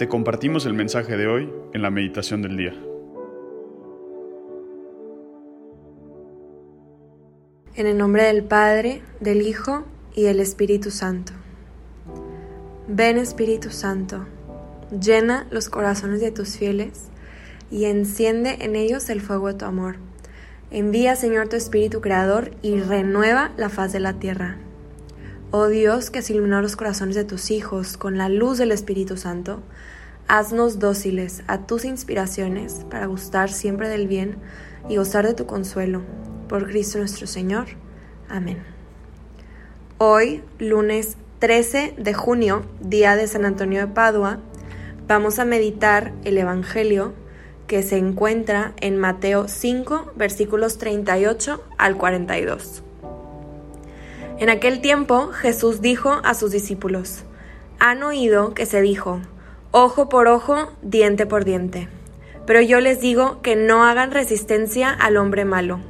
Te compartimos el mensaje de hoy en la meditación del día. En el nombre del Padre, del Hijo y del Espíritu Santo. Ven Espíritu Santo, llena los corazones de tus fieles y enciende en ellos el fuego de tu amor. Envía, Señor, tu Espíritu Creador y renueva la faz de la tierra. Oh Dios, que has iluminado los corazones de tus hijos con la luz del Espíritu Santo, haznos dóciles a tus inspiraciones para gustar siempre del bien y gozar de tu consuelo. Por Cristo nuestro Señor. Amén. Hoy, lunes 13 de junio, día de San Antonio de Padua, vamos a meditar el Evangelio que se encuentra en Mateo 5, versículos 38 al 42. En aquel tiempo Jesús dijo a sus discípulos, han oído que se dijo, ojo por ojo, diente por diente. Pero yo les digo que no hagan resistencia al hombre malo.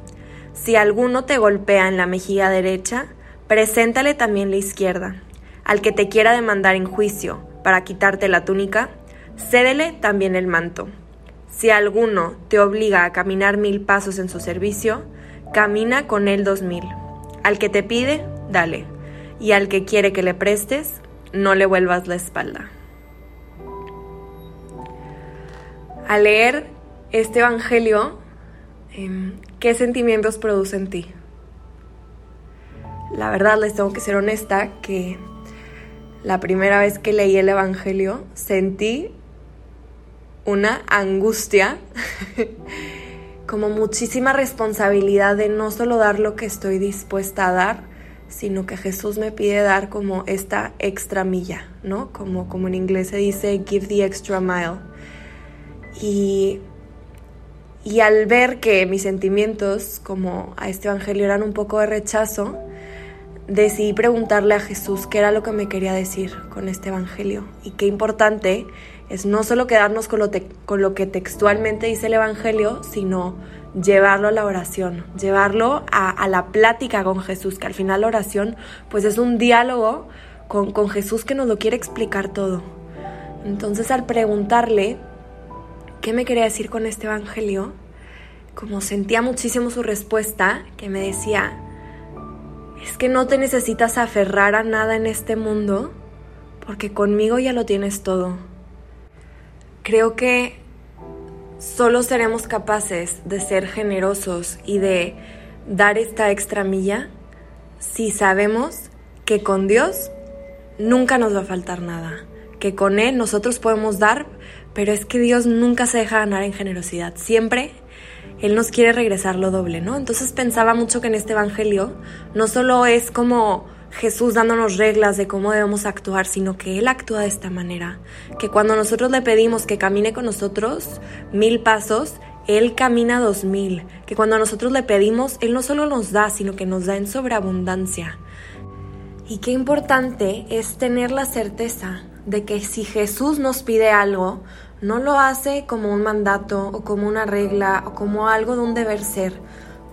Si alguno te golpea en la mejilla derecha, preséntale también la izquierda. Al que te quiera demandar en juicio para quitarte la túnica, cédele también el manto. Si alguno te obliga a caminar mil pasos en su servicio, camina con él dos mil. Al que te pide, dale. Y al que quiere que le prestes, no le vuelvas la espalda. Al leer este Evangelio, em, ¿qué sentimientos produce en ti? La verdad, les tengo que ser honesta que la primera vez que leí el Evangelio sentí una angustia, como muchísima responsabilidad de no solo dar lo que estoy dispuesta a dar, sino que Jesús me pide dar como esta extra milla, ¿no? Como, como en inglés se dice, give the extra mile. Y, y al ver que mis sentimientos, como a este Evangelio, eran un poco de rechazo, decidí preguntarle a Jesús qué era lo que me quería decir con este Evangelio. Y qué importante es no solo quedarnos con lo, con lo que textualmente dice el Evangelio, sino llevarlo a la oración, llevarlo a, la plática con Jesús, que al final la oración pues es un diálogo con, con Jesús que nos lo quiere explicar todo. Entonces al preguntarle qué me quería decir con este Evangelio, como sentía muchísimo su respuesta, que me decía, que no te necesitas aferrar a nada en este mundo, porque conmigo ya lo tienes todo. Creo que solo seremos capaces de ser generosos y de dar esta extra milla si sabemos que con Dios nunca nos va a faltar nada, que con Él nosotros podemos dar, pero es que Dios nunca se deja ganar en generosidad, siempre Él nos quiere regresar lo doble, ¿no? Entonces pensaba mucho que en este Evangelio no solo es como Jesús dándonos reglas de cómo debemos actuar, sino que Él actúa de esta manera, que cuando nosotros le pedimos que camine con nosotros mil pasos, Él camina dos mil, que cuando nosotros le pedimos, Él no solo nos da, sino que nos da en sobreabundancia. Y qué importante es tener la certeza de que si Jesús nos pide algo, no lo hace como un mandato o como una regla o como algo de un deber ser,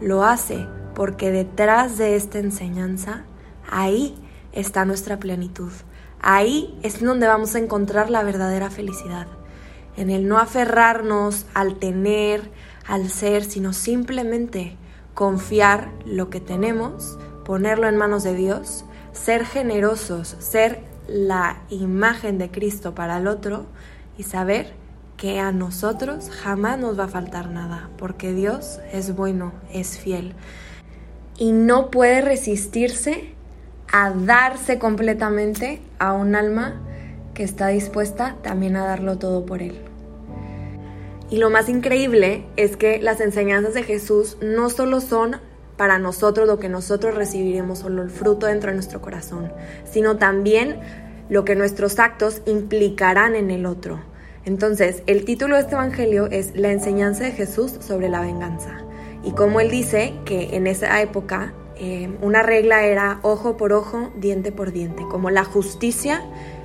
lo hace porque detrás de esta enseñanza Ahí está nuestra plenitud. Ahí es donde vamos a encontrar la verdadera felicidad. En el no aferrarnos al tener, al ser, sino simplemente confiar lo que tenemos, ponerlo en manos de Dios, ser generosos, ser la imagen de Cristo para el otro y saber que a nosotros jamás nos va a faltar nada, porque Dios es bueno, es fiel y no puede resistirse a darse completamente a un alma que está dispuesta también a darlo todo por él. Y lo más increíble es que las enseñanzas de Jesús no solo son para nosotros lo que nosotros recibiremos, solo el fruto dentro de nuestro corazón, sino también lo que nuestros actos implicarán en el otro. Entonces, el título de este Evangelio es La enseñanza de Jesús sobre la venganza. Y como él dice que en esa época eh, una regla era ojo por ojo, diente por diente, como la justicia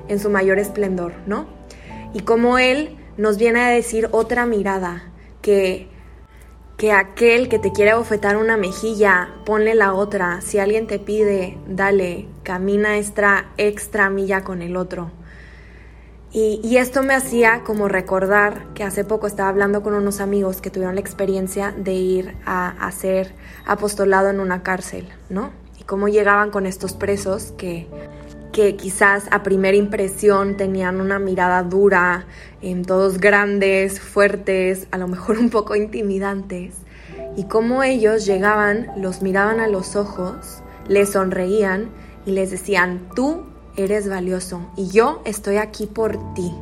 en su mayor esplendor, ¿no? Y como Él nos viene a decir otra mirada, que, que aquel que te quiere bofetar una mejilla, ponle la otra, si alguien te pide, dale, camina extra, extra milla con el otro. Y, esto me hacía como recordar que hace poco estaba hablando con unos amigos que tuvieron la experiencia de ir a hacer apostolado en una cárcel, ¿no? Y cómo llegaban con estos presos que, que quizás a primera impresión tenían una mirada dura, en todos grandes, fuertes, a lo mejor un poco intimidantes. Y cómo ellos llegaban, los miraban a los ojos, les sonreían y les decían, tú eres valioso y yo estoy aquí por ti.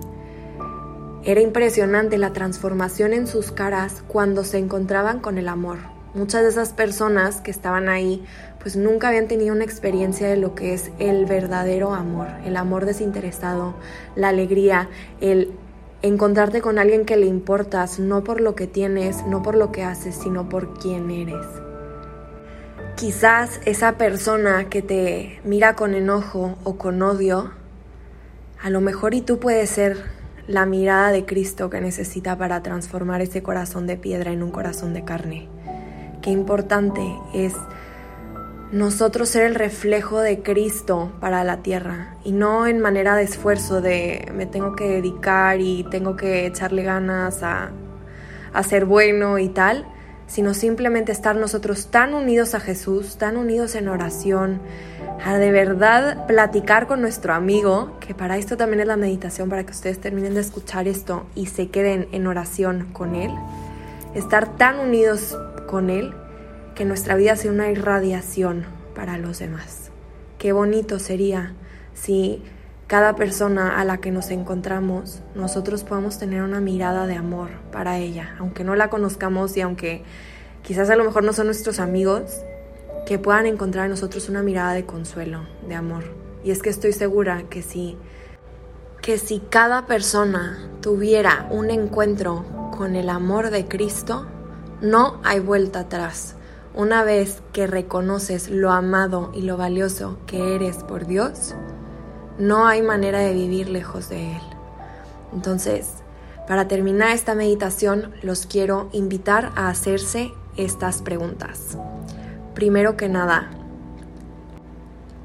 Era impresionante la transformación en sus caras cuando se encontraban con el amor. Muchas de esas personas que estaban ahí pues nunca habían tenido una experiencia de lo que es el verdadero amor, el amor desinteresado, la alegría, el encontrarte con alguien que le importas no por lo que tienes, no por lo que haces, sino por quién eres. Quizás esa persona que te mira con enojo o con odio, a lo mejor y tú puedes ser la mirada de Cristo que necesita para transformar ese corazón de piedra en un corazón de carne. Qué importante es nosotros ser el reflejo de Cristo para la tierra y no en manera de esfuerzo de me tengo que dedicar y tengo que echarle ganas a, a ser bueno y tal, sino simplemente estar nosotros tan unidos a Jesús, tan unidos en oración, a de verdad platicar con nuestro amigo, que para esto también es la meditación, para que ustedes terminen de escuchar esto y se queden en oración con Él, estar tan unidos con Él que nuestra vida sea una irradiación para los demás. Qué bonito sería si cada persona a la que nos encontramos, nosotros podamos tener una mirada de amor para ella, aunque no la conozcamos y aunque quizás a lo mejor no son nuestros amigos, que puedan encontrar en nosotros una mirada de consuelo, de amor. Y es que estoy segura que si que si cada persona tuviera un encuentro con el amor de Cristo, no hay vuelta atrás. Una vez que reconoces lo amado y lo valioso que eres por Dios, no hay manera de vivir lejos de Él. Entonces, para terminar esta meditación, los quiero invitar a hacerse estas preguntas. Primero que nada,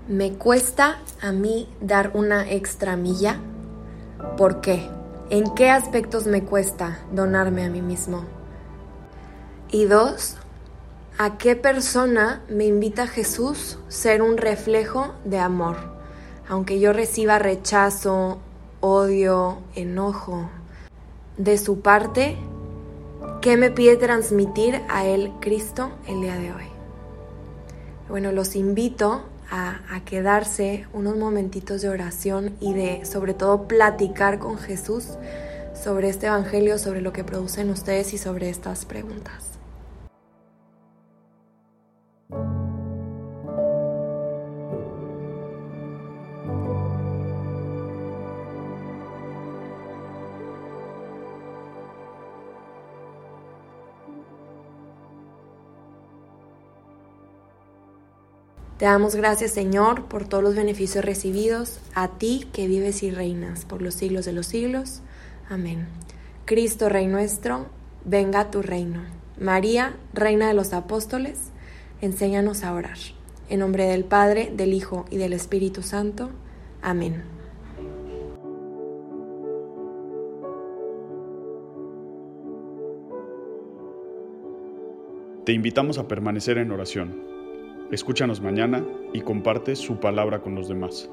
¿me cuesta a mí dar una extra milla? ¿Por qué? ¿En qué aspectos me cuesta donarme a mí mismo? Y dos, ¿a qué persona me invita Jesús ser un reflejo de amor? Aunque yo reciba rechazo, odio, enojo de su parte, ¿qué me pide transmitir a Él Cristo el día de hoy? Bueno, los invito a, a, quedarse unos momentitos de oración y de sobre todo platicar con Jesús sobre este Evangelio, sobre lo que producen ustedes y sobre estas preguntas. Te damos gracias, Señor, por todos los beneficios recibidos, a ti que vives y reinas por los siglos de los siglos. Amén. Cristo, Rey nuestro, venga tu reino. María, Reina de los Apóstoles, enséñanos a orar. En nombre del Padre, del Hijo y del Espíritu Santo. Amén. Te invitamos a permanecer en oración Escúchanos mañana y comparte su palabra con los demás.